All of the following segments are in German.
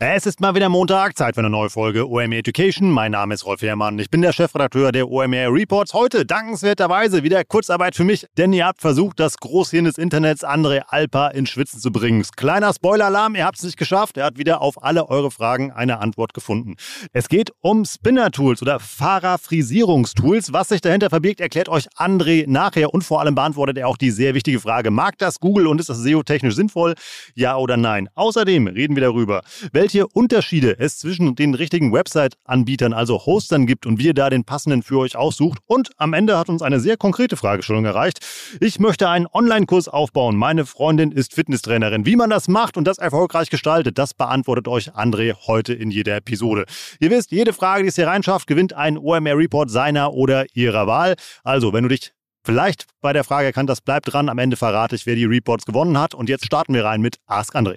Es ist mal wieder Montag, Zeit für eine neue Folge OMR Education. Mein Name ist Rolf Herrmann. Ich bin der Chefredakteur der OMR Reports. Heute dankenswerterweise wieder Kurzarbeit für mich, denn ihr habt versucht, das Großhirn des Internets André Alpa in Schwitzen zu bringen. Kleiner Spoiler-Alarm, ihr habt es nicht geschafft. Er hat wieder auf alle eure Fragen eine Antwort gefunden. Es geht um Spinner-Tools oder Fahrerfrisierungstools. Was sich dahinter verbirgt, erklärt euch André nachher und vor allem beantwortet er auch die sehr wichtige Frage, mag das Google und ist das SEO-technisch sinnvoll? Ja oder nein? Außerdem reden wir darüber, welche Unterschiede es zwischen den richtigen Website-Anbietern, also Hostern gibt und wie ihr da den passenden für euch aussucht. Und am Ende hat uns eine sehr konkrete Fragestellung erreicht. Ich möchte einen Online-Kurs aufbauen. Meine Freundin ist Fitnesstrainerin. Wie man das macht und das erfolgreich gestaltet, das beantwortet euch André heute in jeder Episode. Ihr wisst, jede Frage, die es hier reinschafft, gewinnt einen OMR-Report seiner oder ihrer Wahl. Also, wenn du dich vielleicht bei der Frage erkannt hast, bleib dran. Am Ende verrate ich, wer die Reports gewonnen hat. Und jetzt starten wir rein mit Ask André.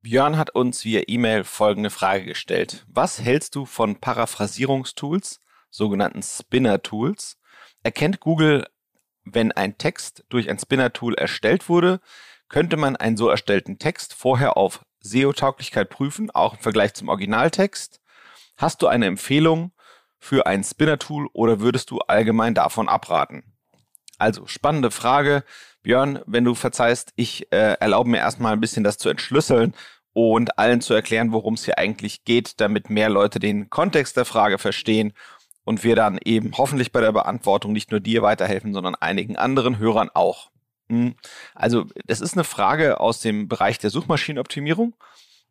Björn hat uns via E-Mail folgende Frage gestellt. Was hältst du von Paraphrasierungstools, sogenannten Spinner-Tools? Erkennt Google, wenn ein Text durch ein Spinner-Tool erstellt wurde, könnte man einen so erstellten Text vorher auf SEO-Tauglichkeit prüfen, auch im Vergleich zum Originaltext? Hast du eine Empfehlung für ein Spinner-Tool oder würdest du allgemein davon abraten? Also, spannende Frage. Björn, wenn du verzeihst, ich äh, erlaube mir erstmal ein bisschen das zu entschlüsseln und allen zu erklären, worum es hier eigentlich geht, damit mehr Leute den Kontext der Frage verstehen und wir dann eben hoffentlich bei der Beantwortung nicht nur dir weiterhelfen, sondern einigen anderen Hörern auch. Hm. Also, das ist eine Frage aus dem Bereich der Suchmaschinenoptimierung.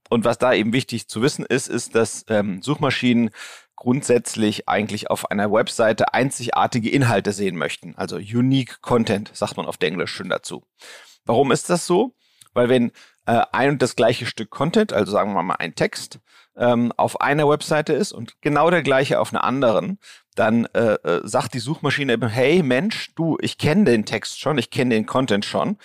Und was da eben wichtig zu wissen ist, ist, dass ähm, Suchmaschinen grundsätzlich eigentlich auf einer Webseite einzigartige Inhalte sehen möchten. Also unique Content, sagt man auf Englisch schön dazu. Warum ist das so? Weil wenn äh, ein und das gleiche Stück Content, also sagen wir mal ein Text, ähm, auf einer Webseite ist und genau der gleiche auf einer anderen, dann äh, äh, sagt die Suchmaschine eben, hey Mensch, du, ich kenne den Text schon, ich kenne den Content schon.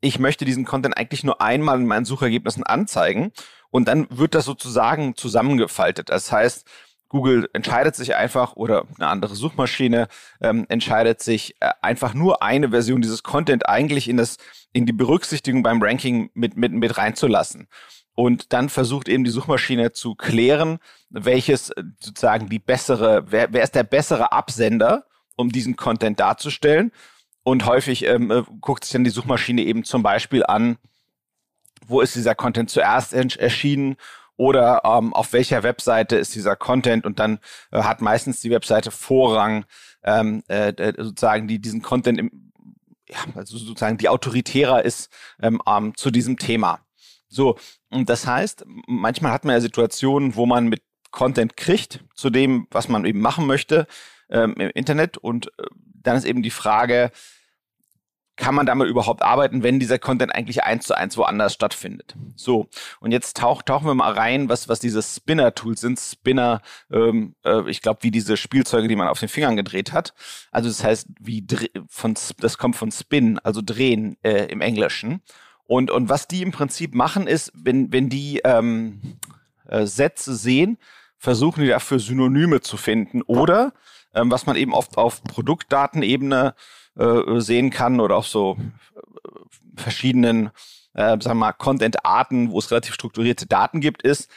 Ich möchte diesen Content eigentlich nur einmal in meinen Suchergebnissen anzeigen und dann wird das sozusagen zusammengefaltet. Das heißt, Google entscheidet sich einfach oder eine andere Suchmaschine ähm, entscheidet sich äh, einfach nur eine Version dieses Content eigentlich in das in die Berücksichtigung beim Ranking mit mit mit reinzulassen. Und dann versucht eben die Suchmaschine zu klären, welches äh, sozusagen die bessere, wer, wer ist der bessere Absender, um diesen Content darzustellen. Und häufig ähm, äh, guckt sich dann die Suchmaschine eben zum Beispiel an, wo ist dieser Content zuerst erschienen oder ähm, auf welcher Webseite ist dieser Content und dann äh, hat meistens die Webseite Vorrang, ähm, äh, sozusagen, die diesen Content im, ja, also sozusagen die autoritärer ist ähm, ähm, zu diesem Thema. So, und das heißt, manchmal hat man ja Situationen, wo man mit Content kriegt zu dem, was man eben machen möchte ähm, im Internet und äh, dann ist eben die Frage, kann man damit überhaupt arbeiten, wenn dieser Content eigentlich eins zu eins woanders stattfindet? So, und jetzt tauch, tauchen wir mal rein, was, was diese Spinner-Tools sind. Spinner, ähm, äh, ich glaube, wie diese Spielzeuge, die man auf den Fingern gedreht hat. Also das heißt, wie von das kommt von Spin, also drehen äh, im Englischen. Und, und was die im Prinzip machen, ist, wenn, wenn die ähm, äh, Sätze sehen, versuchen die dafür Synonyme zu finden oder ähm, was man eben oft auf Produktdatenebene äh, sehen kann oder auf so äh, verschiedenen, äh, sagen wir mal, Content-Arten, wo es relativ strukturierte Daten gibt, ist,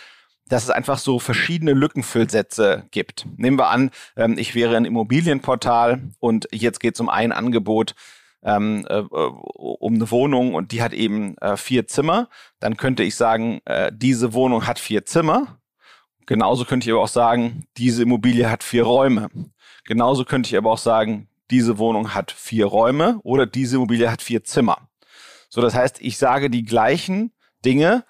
dass es einfach so verschiedene Lückenfüllsätze gibt. Nehmen wir an, ähm, ich wäre ein Immobilienportal und jetzt geht es um ein Angebot ähm, äh, um eine Wohnung und die hat eben äh, vier Zimmer. Dann könnte ich sagen, äh, diese Wohnung hat vier Zimmer. Genauso könnte ich aber auch sagen, diese Immobilie hat vier Räume. Genauso könnte ich aber auch sagen, diese Wohnung hat vier Räume oder diese Immobilie hat vier Zimmer. So, das heißt, ich sage die gleichen Dinge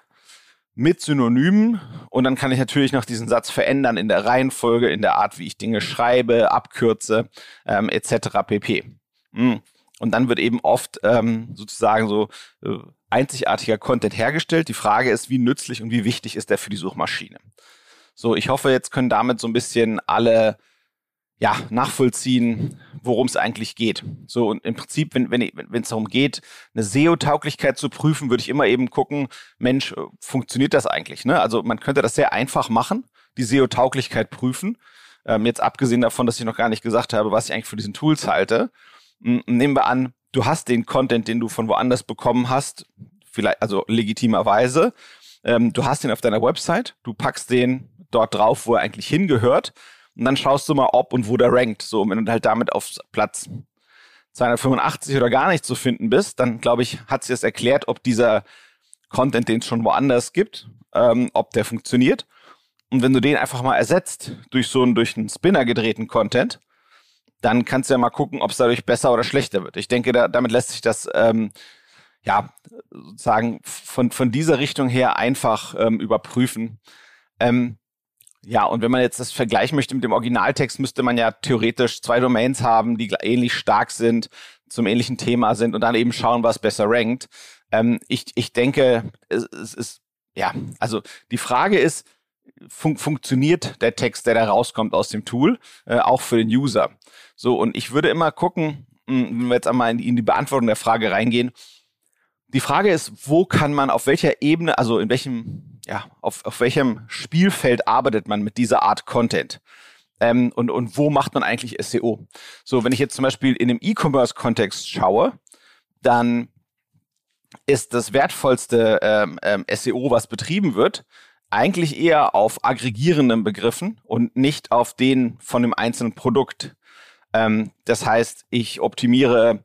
mit Synonymen und dann kann ich natürlich noch diesen Satz verändern in der Reihenfolge, in der Art, wie ich Dinge schreibe, abkürze, ähm, etc. pp. Mm. Und dann wird eben oft ähm, sozusagen so äh, einzigartiger Content hergestellt. Die Frage ist, wie nützlich und wie wichtig ist der für die Suchmaschine? So, ich hoffe, jetzt können damit so ein bisschen alle ja, nachvollziehen, worum es eigentlich geht. So, und im Prinzip, wenn wenn wenn es darum geht, eine SEO-Tauglichkeit zu prüfen, würde ich immer eben gucken, Mensch, äh, funktioniert das eigentlich? Ne? Also man könnte das sehr einfach machen, die SEO-Tauglichkeit prüfen. Ähm, jetzt abgesehen davon, dass ich noch gar nicht gesagt habe, was ich eigentlich für diesen Tools halte. Nehmen wir an, du hast den Content, den du von woanders bekommen hast, vielleicht, also legitimerweise. Ähm, du hast ihn auf deiner Website, du packst den dort drauf, wo er eigentlich hingehört und dann schaust du mal, ob und wo der rankt. So, wenn du halt damit auf Platz 285 oder gar nicht zu finden bist, dann glaube ich, hat sich das erklärt, ob dieser Content, den es schon woanders gibt, ähm, ob der funktioniert. Und wenn du den einfach mal ersetzt durch so einen, durch einen Spinner gedrehten Content, dann kannst du ja mal gucken, ob es dadurch besser oder schlechter wird. Ich denke, da, damit lässt sich das ähm, ja sozusagen von, von dieser Richtung her einfach ähm, überprüfen. Ähm, ja, und wenn man jetzt das vergleichen möchte mit dem Originaltext, müsste man ja theoretisch zwei Domains haben, die ähnlich stark sind, zum ähnlichen Thema sind und dann eben schauen, was besser rankt. Ähm, ich, ich denke, es, es ist, ja, also die Frage ist, fun funktioniert der Text, der da rauskommt aus dem Tool, äh, auch für den User? So, und ich würde immer gucken, hm, wenn wir jetzt einmal in die, in die Beantwortung der Frage reingehen, die Frage ist, wo kann man, auf welcher Ebene, also in welchem ja, auf, auf welchem Spielfeld arbeitet man mit dieser Art Content? Ähm, und, und wo macht man eigentlich SEO? So, wenn ich jetzt zum Beispiel in einem E-Commerce-Kontext schaue, dann ist das wertvollste ähm, ähm, SEO, was betrieben wird, eigentlich eher auf aggregierenden Begriffen und nicht auf den von dem einzelnen Produkt. Ähm, das heißt, ich optimiere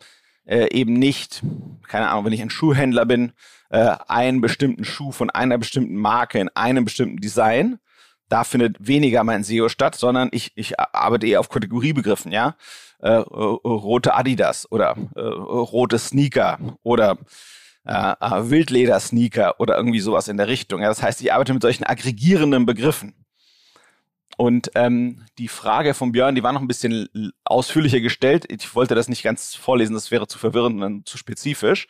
äh, eben nicht, keine Ahnung, wenn ich ein Schuhhändler bin, äh, einen bestimmten Schuh von einer bestimmten Marke in einem bestimmten Design. Da findet weniger mein SEO statt, sondern ich, ich arbeite eher auf Kategoriebegriffen, ja. Äh, äh, rote Adidas oder äh, rote Sneaker oder äh, äh, Wildleder-Sneaker oder irgendwie sowas in der Richtung. Ja, das heißt, ich arbeite mit solchen aggregierenden Begriffen. Und ähm, die Frage von Björn, die war noch ein bisschen ausführlicher gestellt. Ich wollte das nicht ganz vorlesen, das wäre zu verwirrend und zu spezifisch.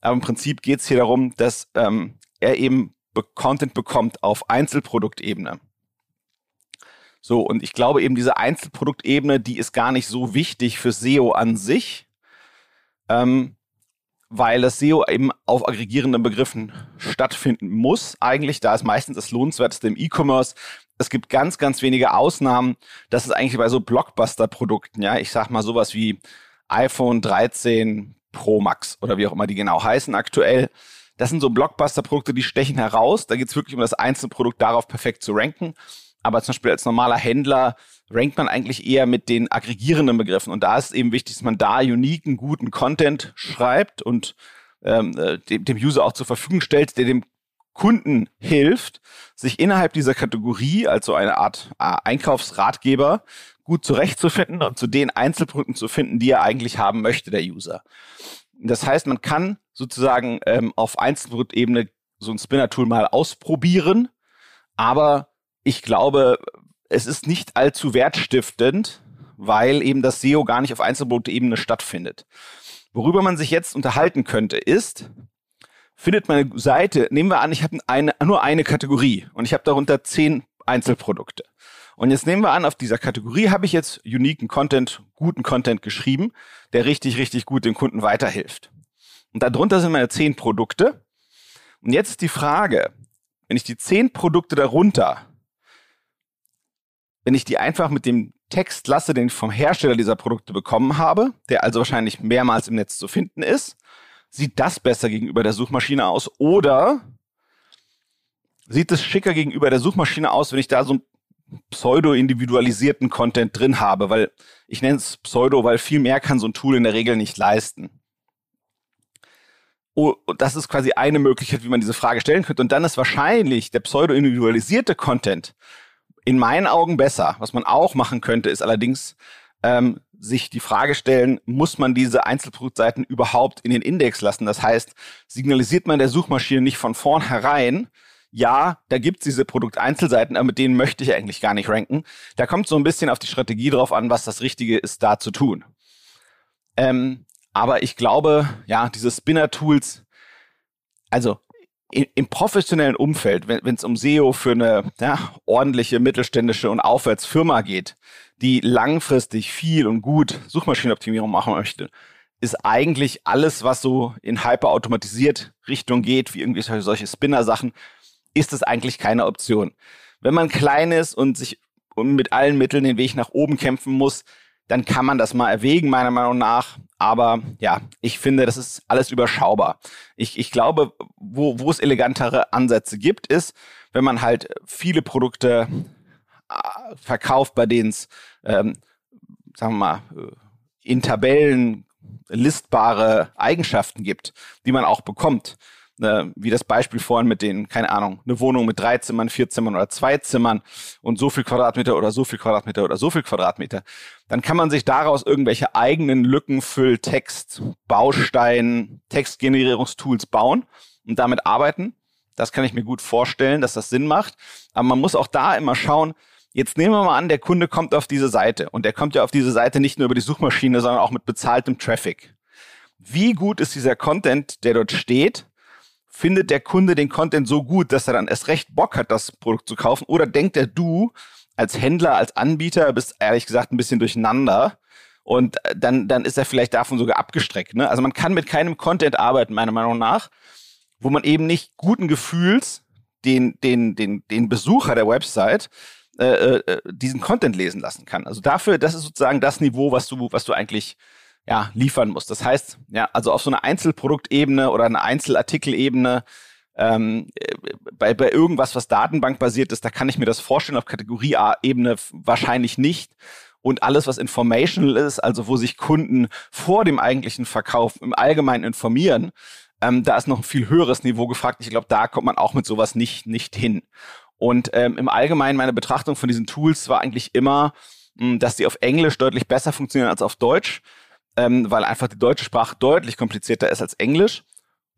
Aber im Prinzip geht es hier darum, dass ähm, er eben Content bekommt auf Einzelproduktebene. So, und ich glaube eben, diese Einzelproduktebene, die ist gar nicht so wichtig für SEO an sich, ähm, weil das SEO eben auf aggregierenden Begriffen stattfinden muss. Eigentlich, da ist meistens das Lohnenswerteste im E-Commerce. Es gibt ganz, ganz wenige Ausnahmen. Das ist eigentlich bei so Blockbuster-Produkten, ja. Ich sag mal sowas wie iPhone 13 Pro Max oder wie auch immer die genau heißen aktuell. Das sind so Blockbuster-Produkte, die stechen heraus. Da geht es wirklich um das einzelne Produkt darauf perfekt zu ranken. Aber zum Beispiel als normaler Händler rankt man eigentlich eher mit den aggregierenden Begriffen. Und da ist eben wichtig, dass man da uniken, guten Content schreibt und ähm, äh, dem, dem User auch zur Verfügung stellt, der dem Kunden hilft, sich innerhalb dieser Kategorie, also eine Art äh, Einkaufsratgeber, gut zurechtzufinden und zu den Einzelprodukten zu finden, die er eigentlich haben möchte, der User. Das heißt, man kann sozusagen ähm, auf Einzelproduktebene so ein Spinner-Tool mal ausprobieren, aber ich glaube, es ist nicht allzu wertstiftend, weil eben das SEO gar nicht auf Einzelproduktebene stattfindet. Worüber man sich jetzt unterhalten könnte, ist, findet meine Seite, nehmen wir an, ich habe eine, nur eine Kategorie und ich habe darunter zehn Einzelprodukte. Und jetzt nehmen wir an, auf dieser Kategorie habe ich jetzt uniken Content, guten Content geschrieben, der richtig, richtig gut dem Kunden weiterhilft. Und darunter sind meine zehn Produkte. Und jetzt ist die Frage, wenn ich die zehn Produkte darunter, wenn ich die einfach mit dem Text lasse, den ich vom Hersteller dieser Produkte bekommen habe, der also wahrscheinlich mehrmals im Netz zu finden ist, sieht das besser gegenüber der Suchmaschine aus oder sieht es schicker gegenüber der Suchmaschine aus, wenn ich da so ein pseudo-individualisierten Content drin habe, weil ich nenne es Pseudo, weil viel mehr kann so ein Tool in der Regel nicht leisten. Oh, das ist quasi eine Möglichkeit, wie man diese Frage stellen könnte. Und dann ist wahrscheinlich der pseudo-individualisierte Content in meinen Augen besser. Was man auch machen könnte, ist allerdings ähm, sich die Frage stellen, muss man diese Einzelproduktseiten überhaupt in den Index lassen? Das heißt, signalisiert man der Suchmaschine nicht von vornherein, ja, da gibt's diese Produkteinzelseiten, aber mit denen möchte ich eigentlich gar nicht ranken. Da kommt so ein bisschen auf die Strategie drauf an, was das Richtige ist, da zu tun. Ähm, aber ich glaube, ja, diese Spinner-Tools, also im professionellen Umfeld, wenn es um SEO für eine ja, ordentliche mittelständische und Aufwärtsfirma geht, die langfristig viel und gut Suchmaschinenoptimierung machen möchte, ist eigentlich alles, was so in hyperautomatisiert Richtung geht, wie irgendwie solche Spinner-Sachen, ist es eigentlich keine Option. Wenn man klein ist und sich mit allen Mitteln den Weg nach oben kämpfen muss, dann kann man das mal erwägen, meiner Meinung nach. Aber ja, ich finde, das ist alles überschaubar. Ich, ich glaube, wo, wo es elegantere Ansätze gibt, ist, wenn man halt viele Produkte äh, verkauft, bei denen es, ähm, sagen wir mal, äh, in Tabellen listbare Eigenschaften gibt, die man auch bekommt äh, wie das Beispiel vorhin mit den, keine Ahnung, eine Wohnung mit drei Zimmern, vier Zimmern oder zwei Zimmern und so viel Quadratmeter oder so viel Quadratmeter oder so viel Quadratmeter, dann kann man sich daraus irgendwelche eigenen Lückenfüll, Text, Baustein, Textgenerierungstools bauen und damit arbeiten. Das kann ich mir gut vorstellen, dass das Sinn macht. Aber man muss auch da immer schauen, Jetzt nehmen wir mal an, der Kunde kommt auf diese Seite und der kommt ja auf diese Seite nicht nur über die Suchmaschine, sondern auch mit bezahltem Traffic. Wie gut ist dieser Content, der dort steht? Findet der Kunde den Content so gut, dass er dann erst recht Bock hat, das Produkt zu kaufen? Oder denkt er, du als Händler, als Anbieter bist ehrlich gesagt ein bisschen durcheinander? Und äh, dann, dann ist er vielleicht davon sogar abgestreckt. Ne? Also man kann mit keinem Content arbeiten, meiner Meinung nach, wo man eben nicht guten Gefühls den, den, den, den Besucher der Website äh, äh, diesen Content lesen lassen kann. Also dafür, das ist sozusagen das Niveau, was du, was du eigentlich ja, liefern muss. Das heißt, ja, also auf so einer Einzelproduktebene oder einer Einzelartikelebene, ähm, bei, bei irgendwas, was datenbankbasiert ist, da kann ich mir das vorstellen, auf Kategorieebene wahrscheinlich nicht. Und alles, was informational ist, also wo sich Kunden vor dem eigentlichen Verkauf im Allgemeinen informieren, ähm, da ist noch ein viel höheres Niveau gefragt. Ich glaube, da kommt man auch mit sowas nicht, nicht hin. Und ähm, im Allgemeinen meine Betrachtung von diesen Tools war eigentlich immer, mh, hm, dass die auf Englisch deutlich besser funktionieren als auf Deutsch ähm, weil einfach die deutsche Sprache deutlich komplizierter ist als Englisch.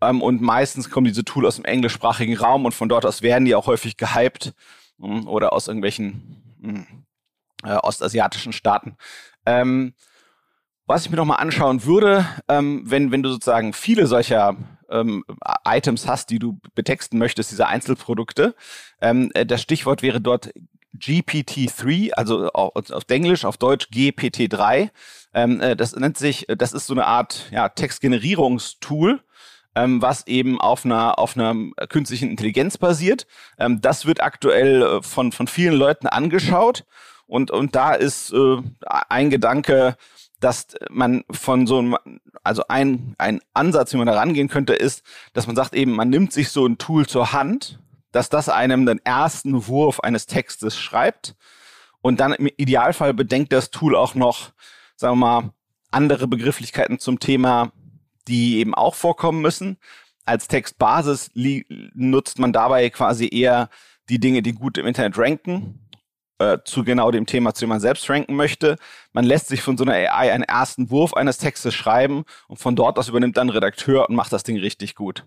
Ähm, und meistens kommen diese Tools aus dem englischsprachigen Raum und von dort aus werden die auch häufig gehypt ähm, oder aus irgendwelchen hm, äh, ostasiatischen Staaten. Ähm, was ich mir nochmal anschauen würde, ähm, wenn, wenn du sozusagen viele solcher ähm, Items hast, die du betexten möchtest, diese Einzelprodukte, ähm, äh, das Stichwort wäre dort GPT-3, also auf, auf Englisch, auf Deutsch GPT-3. Ähm, äh, das nennt sich, das ist so eine Art ja, Textgenerierungstool, ähm, was eben auf einer, auf einer künstlichen Intelligenz basiert. Ähm, das wird aktuell äh, von, von vielen Leuten angeschaut. Und, und da ist äh, ein Gedanke, dass man von so einem, also ein, ein Ansatz, wie man da rangehen könnte, ist, dass man sagt eben, man nimmt sich so ein Tool zur Hand, dass das einem den ersten Wurf eines Textes schreibt und dann im Idealfall bedenkt das Tool auch noch, sagen wir mal, andere Begrifflichkeiten zum Thema, die eben auch vorkommen müssen. Als Textbasis nutzt man dabei quasi eher die Dinge, die gut im Internet ranken, äh, zu genau dem Thema, zu dem man selbst ranken möchte. Man lässt sich von so einer AI einen ersten Wurf eines Textes schreiben und von dort aus übernimmt dann Redakteur und macht das Ding richtig gut.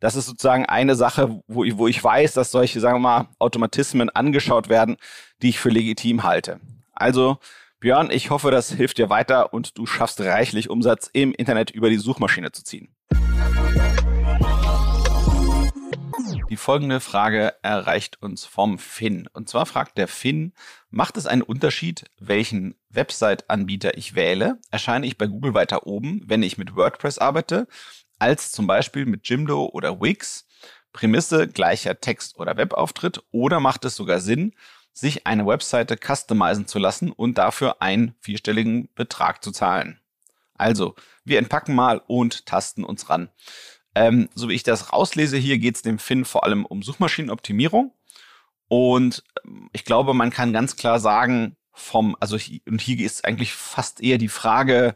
Das ist sozusagen eine Sache, wo ich, wo ich weiß, dass solche, sagen wir mal, Automatismen angeschaut werden, die ich für legitim halte. Also Björn, ich hoffe, das hilft dir weiter und du schaffst reichlich Umsatz im Internet über die Suchmaschine zu ziehen. Die folgende Frage erreicht uns vom Finn. Und zwar fragt der Finn, macht es einen Unterschied, welchen Website-Anbieter ich wähle? Erscheine ich bei Google weiter oben, wenn ich mit WordPress arbeite, als zum Beispiel mit Jimdo oder Wix? Prämisse gleicher Text- oder Webauftritt? Oder macht es sogar Sinn, sich eine Webseite customizen zu lassen und dafür einen vierstelligen Betrag zu zahlen? Also, wir entpacken mal und tasten uns ran. Ähm, so wie ich das rauslese hier, geht es dem Finn vor allem um Suchmaschinenoptimierung. Und ähm, ich glaube, man kann ganz klar sagen, vom, also und hier ist eigentlich fast eher die Frage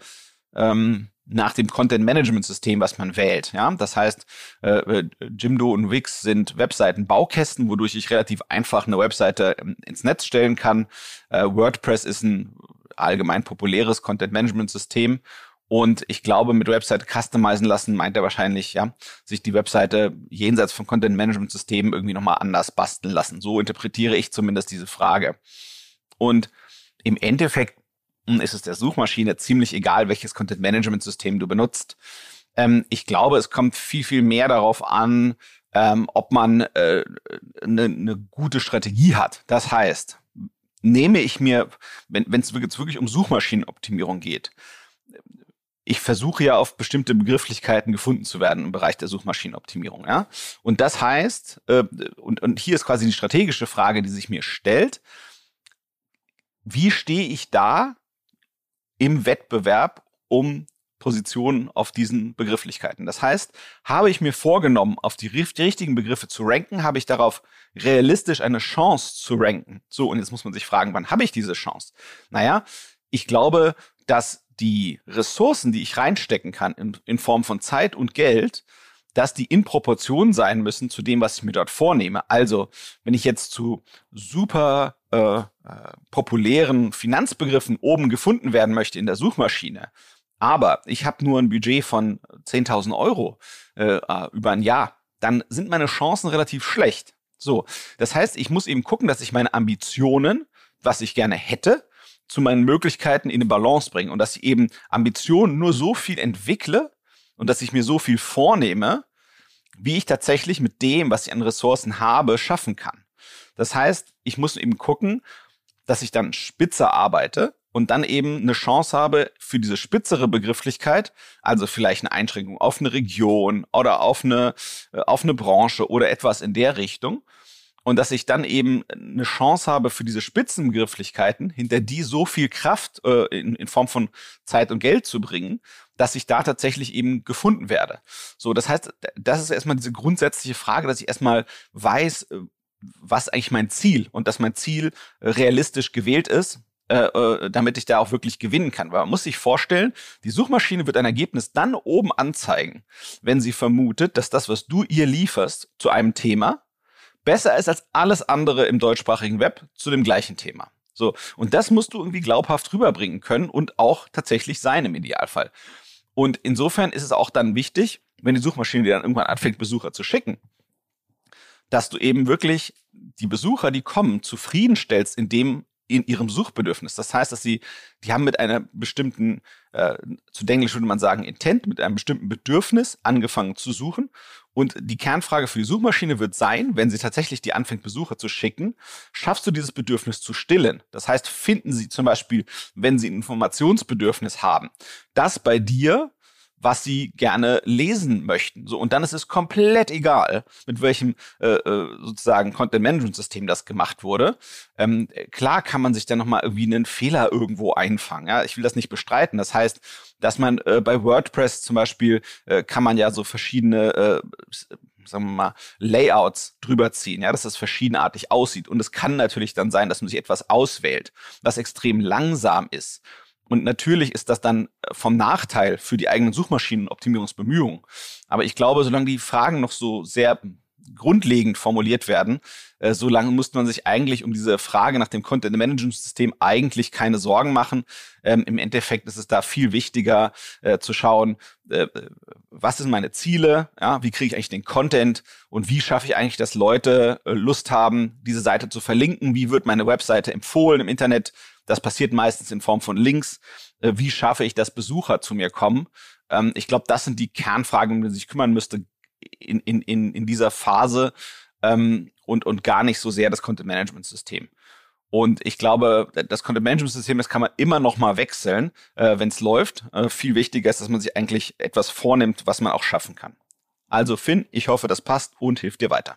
ähm, nach dem Content Management System, was man wählt. Ja, das heißt, äh, äh Jimdo und Wix sind Webseiten-Baukästen, wodurch ich relativ einfach eine Webseite ähm, ins Netz stellen kann. Äh, WordPress ist ein allgemein populäres Content Management System und ich glaube, mit Website customizen lassen meint er wahrscheinlich, ja, sich die Webseite jenseits von Content Management Systemen irgendwie nochmal anders basteln lassen. So interpretiere ich zumindest diese Frage. Und im Endeffekt hm, ist es der Suchmaschine ziemlich egal, welches Content Management System du benutzt. Ähm, ich glaube, es kommt viel, viel mehr darauf an, ähm, ob man äh, eine ne gute Strategie hat. Das heißt, nehme ich mir, wenn es wirklich um Suchmaschinenoptimierung geht, ich versuche ja auf bestimmte Begrifflichkeiten gefunden zu werden im Bereich der Suchmaschinenoptimierung. Ja? Und das heißt, äh, und, und hier ist quasi die strategische Frage, die sich mir stellt, wie stehe ich da im Wettbewerb um Positionen auf diesen Begrifflichkeiten? Das heißt, habe ich mir vorgenommen, auf die, die richtigen Begriffe zu ranken, habe ich darauf realistisch eine Chance zu ranken? So, und jetzt muss man sich fragen, wann habe ich diese Chance? Naja, ich glaube, dass die Ressourcen, die ich reinstecken kann in, in Form von Zeit und Geld, dass die in Proportion sein müssen zu dem, was ich mir dort vornehme. Also, wenn ich jetzt zu super äh, äh, populären Finanzbegriffen oben gefunden werden möchte in der Suchmaschine, aber ich habe nur ein Budget von 10.000 Euro äh, äh, über ein Jahr, dann sind meine Chancen relativ schlecht. So, das heißt, ich muss eben gucken, dass ich meine Ambitionen, was ich gerne hätte, zu meinen Möglichkeiten in eine Balance bringen und dass ich eben Ambitionen nur so viel entwickle und dass ich mir so viel vornehme, wie ich tatsächlich mit dem, was ich an Ressourcen habe, schaffen kann. Das heißt, ich muss eben gucken, dass ich dann spitzer arbeite und dann eben eine Chance habe für diese spitzere Begrifflichkeit, also vielleicht eine Einschränkung auf eine Region oder auf eine, äh, auf eine Branche oder etwas in der Richtung und dass ich dann eben eine Chance habe für diese Spitzenbegrifflichkeiten, hinter die so viel Kraft äh, in, in Form von Zeit und Geld zu bringen, dass ich da tatsächlich eben gefunden werde. So, das heißt, das ist erstmal diese grundsätzliche Frage, dass ich erstmal weiß, äh, was eigentlich mein Ziel und dass mein Ziel äh, realistisch gewählt ist, äh, äh, damit ich da auch wirklich gewinnen kann. Weil man muss sich vorstellen, die Suchmaschine wird ein Ergebnis dann oben anzeigen, wenn sie vermutet, dass das, was du ihr lieferst zu einem Thema, besser ist als alles andere im deutschsprachigen Web zu dem gleichen Thema. So. Und das musst du irgendwie glaubhaft rüberbringen können und auch tatsächlich sein im Idealfall. Und insofern ist es auch dann wichtig, wenn die Suchmaschine dir dann irgendwann anfängt, Besucher zu schicken, dass du eben wirklich die Besucher, die kommen, zufriedenstellst in dem, in ihrem Suchbedürfnis. Das heißt, dass sie, die haben mit einer bestimmten, äh, zu Englisch würde man sagen, Intent, mit einem bestimmten Bedürfnis angefangen zu suchen. Und die Kernfrage für die Suchmaschine wird sein, wenn sie tatsächlich die anfängt, Besucher zu schicken, schaffst du dieses Bedürfnis zu stillen? Das heißt, finden sie zum Beispiel, wenn sie ein Informationsbedürfnis haben, das bei dir was sie gerne lesen möchten. So und dann ist es komplett egal, mit welchem äh, äh, sozusagen Content Management System das gemacht wurde. Ähm, klar kann man sich dann noch mal irgendwie einen Fehler irgendwo einfangen. Ja, ich will das nicht bestreiten. Das heißt, dass man äh, bei WordPress zum Beispiel äh, kann man ja so verschiedene äh, sagen wir mal, Layouts drüber ziehen, ja, dass das verschiedenartig aussieht. Und es kann natürlich dann sein, dass man sich etwas auswählt, was extrem langsam ist und natürlich ist das dann äh, vom Nachteil für die eigenen Suchmaschinenoptimierungsbemühungen. Aber ich glaube, solange die Fragen noch so sehr grundlegend formuliert werden, äh, so lange muss man sich eigentlich um diese Frage nach dem Content Management System eigentlich keine Sorgen machen. Ähm, Im Endeffekt ist es da viel wichtiger äh, zu schauen, äh, was sind meine Ziele, ja, wie kriege ich eigentlich den Content und wie schaffe ich eigentlich, dass Leute äh, Lust haben, diese Seite zu verlinken, wie wird meine Webseite empfohlen im Internet. Das passiert meistens in Form von Links. Äh, wie schaffe ich, dass Besucher zu mir kommen? Ähm, ich glaube, das sind die Kernfragen, um die man sich kümmern müsste in, in, in, in dieser Phase ähm, und, und gar nicht so sehr das Content Management System. Und ich glaube, das Content Management System, das kann man immer noch mal wechseln, äh, wenn es läuft. Äh, viel wichtiger ist, dass man sich eigentlich etwas vornimmt, was man auch schaffen kann. Also Finn, ich hoffe, das passt und hilft dir weiter.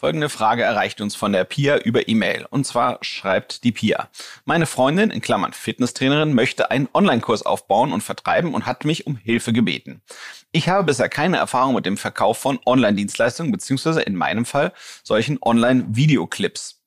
Folgende Frage erreicht uns von der Pia über E-Mail. Und zwar schreibt die Pia. Meine Freundin, in Klammern Fitnesstrainerin, möchte einen Online-Kurs aufbauen und vertreiben und hat mich um Hilfe gebeten. Ich habe bisher keine Erfahrung mit dem Verkauf von Online-Dienstleistungen, beziehungsweise in meinem Fall solchen Online-Videoclips,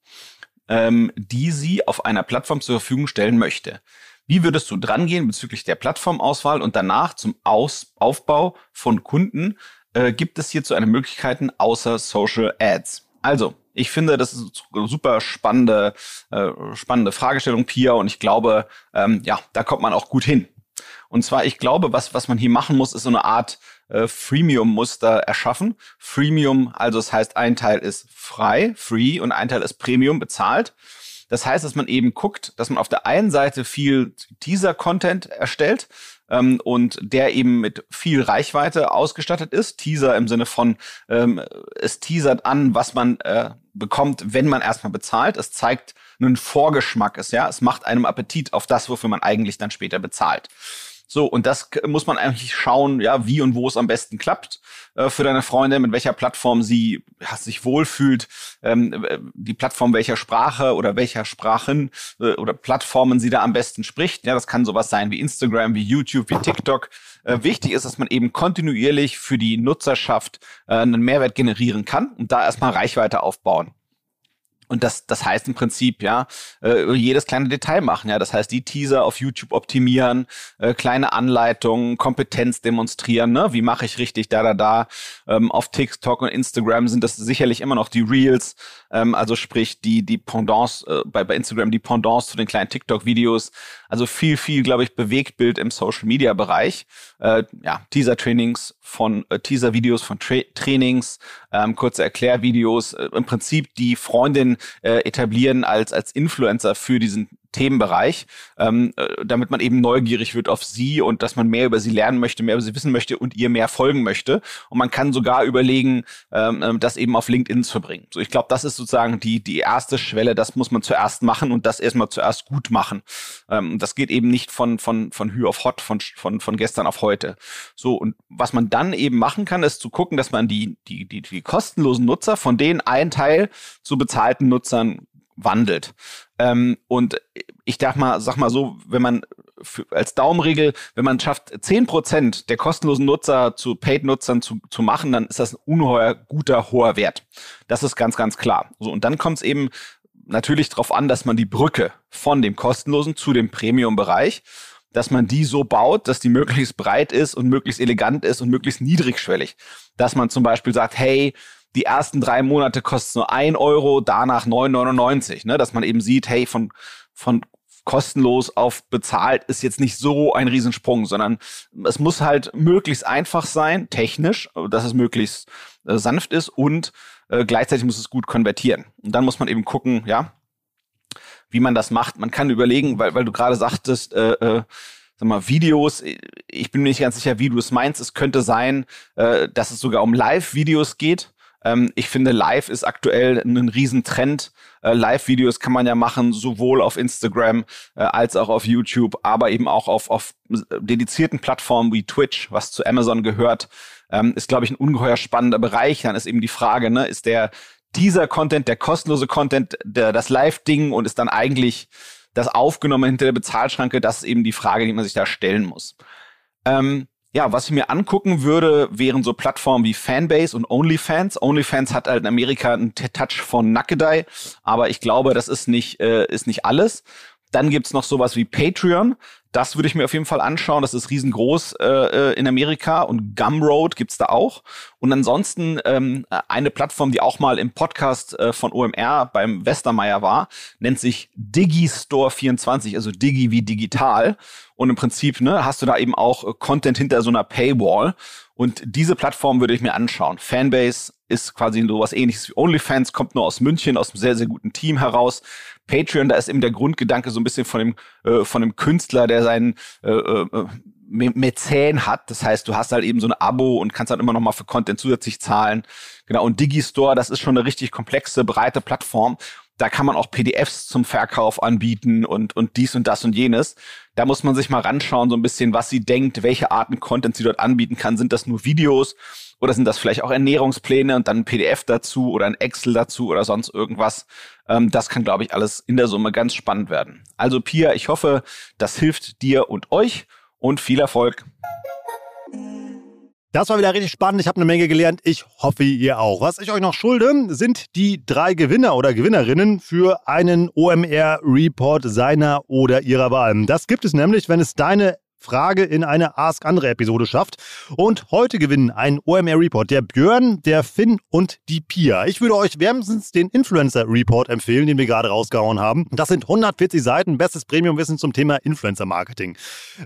ähm, die sie auf einer Plattform zur Verfügung stellen möchte. Wie würdest du drangehen bezüglich der Plattformauswahl und danach zum Aus Aufbau von Kunden, äh, gibt es hierzu eine Möglichkeiten außer Social Ads? Also, ich finde, das ist eine super spannende, äh, spannende Fragestellung, Pia, und ich glaube, ähm, ja, da kommt man auch gut hin. Und zwar, ich glaube, was, was man hier machen muss, ist so eine Art äh, Freemium-Muster erschaffen. Freemium, also das heißt, ein Teil ist frei, free, und ein Teil ist Premium, bezahlt. Das heißt, dass man eben guckt, dass man auf der einen Seite viel Teaser-Content erstellt, ähm, und der eben mit viel Reichweite ausgestattet ist. Teaser im Sinne von, ähm, es teasert an, was man äh, bekommt, wenn man erstmal bezahlt. Es zeigt einen Vorgeschmack, ist ja, es macht einem Appetit auf das, wofür man eigentlich dann später bezahlt. So, und das muss man eigentlich schauen, ja, wie und wo es am besten klappt äh, für deine Freunde, mit welcher Plattform sie ja, sich wohlfühlt, ähm, äh, die Plattform welcher Sprache oder welcher Sprachen äh, oder Plattformen sie da am besten spricht. Ja, das kann sowas sein wie Instagram, wie YouTube, wie TikTok. Äh, wichtig ist, dass man eben kontinuierlich für die Nutzerschaft äh, einen Mehrwert generieren kann und da erstmal Reichweite aufbauen. Und das, das heißt im Prinzip, ja, äh, jedes kleine Detail machen, ja. Das heißt, die Teaser auf YouTube optimieren, äh, kleine Anleitungen, Kompetenz demonstrieren, ne? Wie mache ich richtig da, da, da. Ähm, auf TikTok und Instagram sind das sicherlich immer noch die Reels, ähm, also sprich die, die Pendants, äh, bei, bei Instagram die Pendants zu den kleinen TikTok-Videos. Also viel, viel, glaube ich, Bewegtbild im Social-Media-Bereich. Äh, ja, Teaser-Trainings von, äh, Teaser-Videos von Tra Trainings, ähm, kurze Erklärvideos, äh, im Prinzip die Freundin äh, etablieren als, als Influencer für diesen Themenbereich, ähm, äh, damit man eben neugierig wird auf sie und dass man mehr über sie lernen möchte, mehr über sie wissen möchte und ihr mehr folgen möchte. Und man kann sogar überlegen, ähm, ähm das eben auf LinkedIn zu verbringen. So, ich glaube, das ist sozusagen die, die erste Schwelle, das muss man zuerst machen und das erstmal zuerst gut machen. Ähm, das geht eben nicht von, von, von Hü auf Hot, von, von, von gestern auf heute. So, und was man dann eben machen kann, ist zu gucken, dass man die, die, die, die kostenlosen Nutzer, von denen ein Teil zu bezahlten Nutzern wandelt. Ähm, und ich dachte mal, sag mal so, wenn man für, als Daumenregel, wenn man schafft, zehn Prozent der kostenlosen Nutzer zu Paid-Nutzern zu, zu machen, dann ist das ein ungeheuer guter, hoher Wert. Das ist ganz, ganz klar. So, und dann kommt es eben natürlich darauf an, dass man die Brücke von dem kostenlosen zu dem Premium-Bereich dass man die so baut, dass die möglichst breit ist und möglichst elegant ist und möglichst niedrigschwellig. Dass man zum Beispiel sagt, hey, die ersten drei Monate kostet nur ein Euro, danach 9,99. Ne? Dass man eben sieht, hey, von, von kostenlos auf bezahlt ist jetzt nicht so ein Riesensprung, sondern es muss halt möglichst einfach sein, technisch, dass es möglichst äh, sanft ist und äh, gleichzeitig muss es gut konvertieren. Und dann muss man eben gucken, ja, wie man das macht. Man kann überlegen, weil, weil du gerade sagtest, äh, äh, sag mal, Videos, ich bin mir nicht ganz sicher, wie du es meinst. Es könnte sein, äh, dass es sogar um Live-Videos geht. Ähm, ich finde, Live ist aktuell ein Riesentrend. Äh, Live-Videos kann man ja machen, sowohl auf Instagram äh, als auch auf YouTube, aber eben auch auf, auf dedizierten Plattformen wie Twitch, was zu Amazon gehört. Ähm, ist, glaube ich, ein ungeheuer spannender Bereich. Dann ist eben die Frage, ne, ist der dieser Content, der kostenlose Content, der, das Live-Ding und ist dann eigentlich das aufgenommen hinter der Bezahlschranke, das ist eben die Frage, die man sich da stellen muss. Ähm, ja, was ich mir angucken würde, wären so Plattformen wie Fanbase und OnlyFans. OnlyFans hat halt in Amerika einen Touch von Nackedei, aber ich glaube, das ist nicht, äh, ist nicht alles. Dann gibt's noch sowas wie Patreon. Das würde ich mir auf jeden Fall anschauen. Das ist riesengroß äh, äh, in Amerika und Gumroad gibt's da auch. Und ansonsten ähm, eine Plattform, die auch mal im Podcast äh, von OMR beim Westermeier war, nennt sich Digistore24, also Digi wie digital. Und im Prinzip ne, hast du da eben auch äh, Content hinter so einer Paywall. Und diese Plattform würde ich mir anschauen. Fanbase ist quasi so was ähnliches wie OnlyFans, kommt nur aus München, aus einem sehr, sehr guten Team heraus. Patreon, da ist eben der Grundgedanke so ein bisschen von dem, äh, von dem Künstler, der seinen äh, äh, Mäzen hat. Das heißt, du hast halt eben so ein Abo und kannst halt immer noch mal für Content zusätzlich zahlen. Genau. Und Digistore, das ist schon eine richtig komplexe, breite Plattform. Da kann man auch PDFs zum Verkauf anbieten und, und dies und das und jenes. Da muss man sich mal ranschauen, so ein bisschen, was sie denkt, welche Arten Content sie dort anbieten kann. Sind das nur Videos oder sind das vielleicht auch Ernährungspläne und dann ein PDF dazu oder ein Excel dazu oder sonst irgendwas? Ähm, das kann, glaube ich, alles in der Summe ganz spannend werden. Also Pia, ich hoffe, das hilft dir und euch und viel Erfolg. Das war wieder richtig spannend. Ich habe eine Menge gelernt. Ich hoffe, ihr auch. Was ich euch noch schulde, sind die drei Gewinner oder Gewinnerinnen für einen OMR-Report seiner oder ihrer Wahl. Das gibt es nämlich, wenn es deine Frage in eine Ask Andere Episode schafft. Und heute gewinnen ein OMR Report der Björn, der Finn und die Pia. Ich würde euch wärmstens den Influencer Report empfehlen, den wir gerade rausgehauen haben. Das sind 140 Seiten, bestes Premium-Wissen zum Thema Influencer Marketing.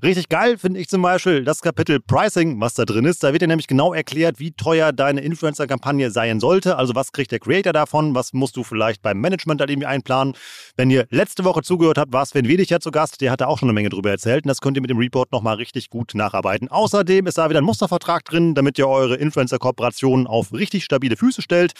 Richtig geil finde ich zum Beispiel das Kapitel Pricing, was da drin ist. Da wird dir nämlich genau erklärt, wie teuer deine Influencer-Kampagne sein sollte. Also was kriegt der Creator davon? Was musst du vielleicht beim Management da irgendwie einplanen? Wenn ihr letzte Woche zugehört habt, war Sven Wedig ja zu Gast. Der hatte auch schon eine Menge drüber erzählt. Und das könnt ihr mit dem Report dort nochmal richtig gut nacharbeiten. Außerdem ist da wieder ein Mustervertrag drin, damit ihr eure Influencer-Kooperationen auf richtig stabile Füße stellt.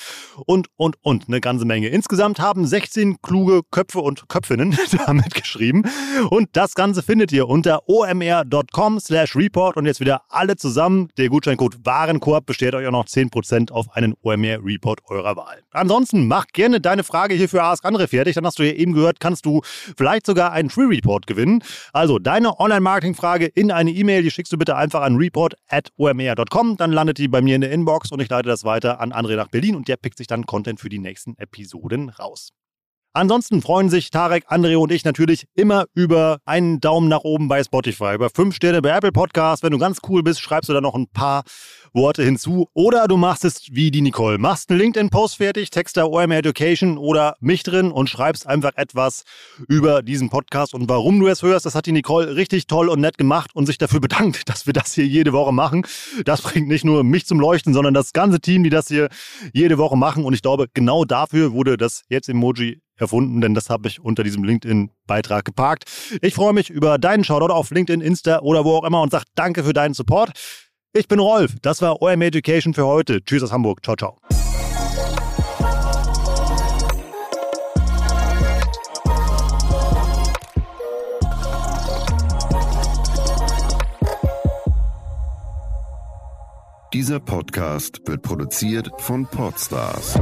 Und, und, und eine ganze Menge. Insgesamt haben 16 kluge Köpfe und Köpfinnen damit geschrieben. Und das Ganze findet ihr unter omr.com slash report. Und jetzt wieder alle zusammen. Der Gutscheincode Warenkorb bestellt euch auch noch 10% auf einen OMR-Report eurer Wahl. Ansonsten mach gerne deine Frage hier für Ask Andere fertig. Dann hast du ja eben gehört, kannst du vielleicht sogar einen Free Report gewinnen. Also deine Online-Marketing-Frage Frage in eine E-Mail. Die schickst du bitte einfach an report.omr.com. Dann landet die bei mir in der Inbox und ich leite das weiter an André nach Berlin und der pickt sich dann Content für die nächsten Episoden raus. Ansonsten freuen sich Tarek, André und ich natürlich immer über einen Daumen nach oben bei Spotify, über fünf Sterne bei Apple Podcasts. Wenn du ganz cool bist, schreibst du da noch ein paar Worte hinzu. Oder du machst es wie die Nicole. Machst einen LinkedIn-Post fertig, text da OMR Education oder mich drin und schreibst einfach etwas über diesen Podcast und warum du es hörst. Das hat die Nicole richtig toll und nett gemacht und sich dafür bedankt, dass wir das hier jede Woche machen. Das bringt nicht nur mich zum Leuchten, sondern das ganze Team, die das hier jede Woche machen. Und ich glaube, genau dafür wurde das Jetzt-Emoji erfunden, denn das habe ich unter diesem LinkedIn-Beitrag geparkt. Ich freue mich über deinen Shoutout auf LinkedIn, Insta oder wo auch immer und sage danke für deinen Support. Ich bin Rolf. Das war OM Education für heute. Tschüss aus Hamburg. Ciao, ciao. Dieser Podcast wird produziert von Podstars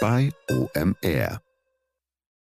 bei OMR.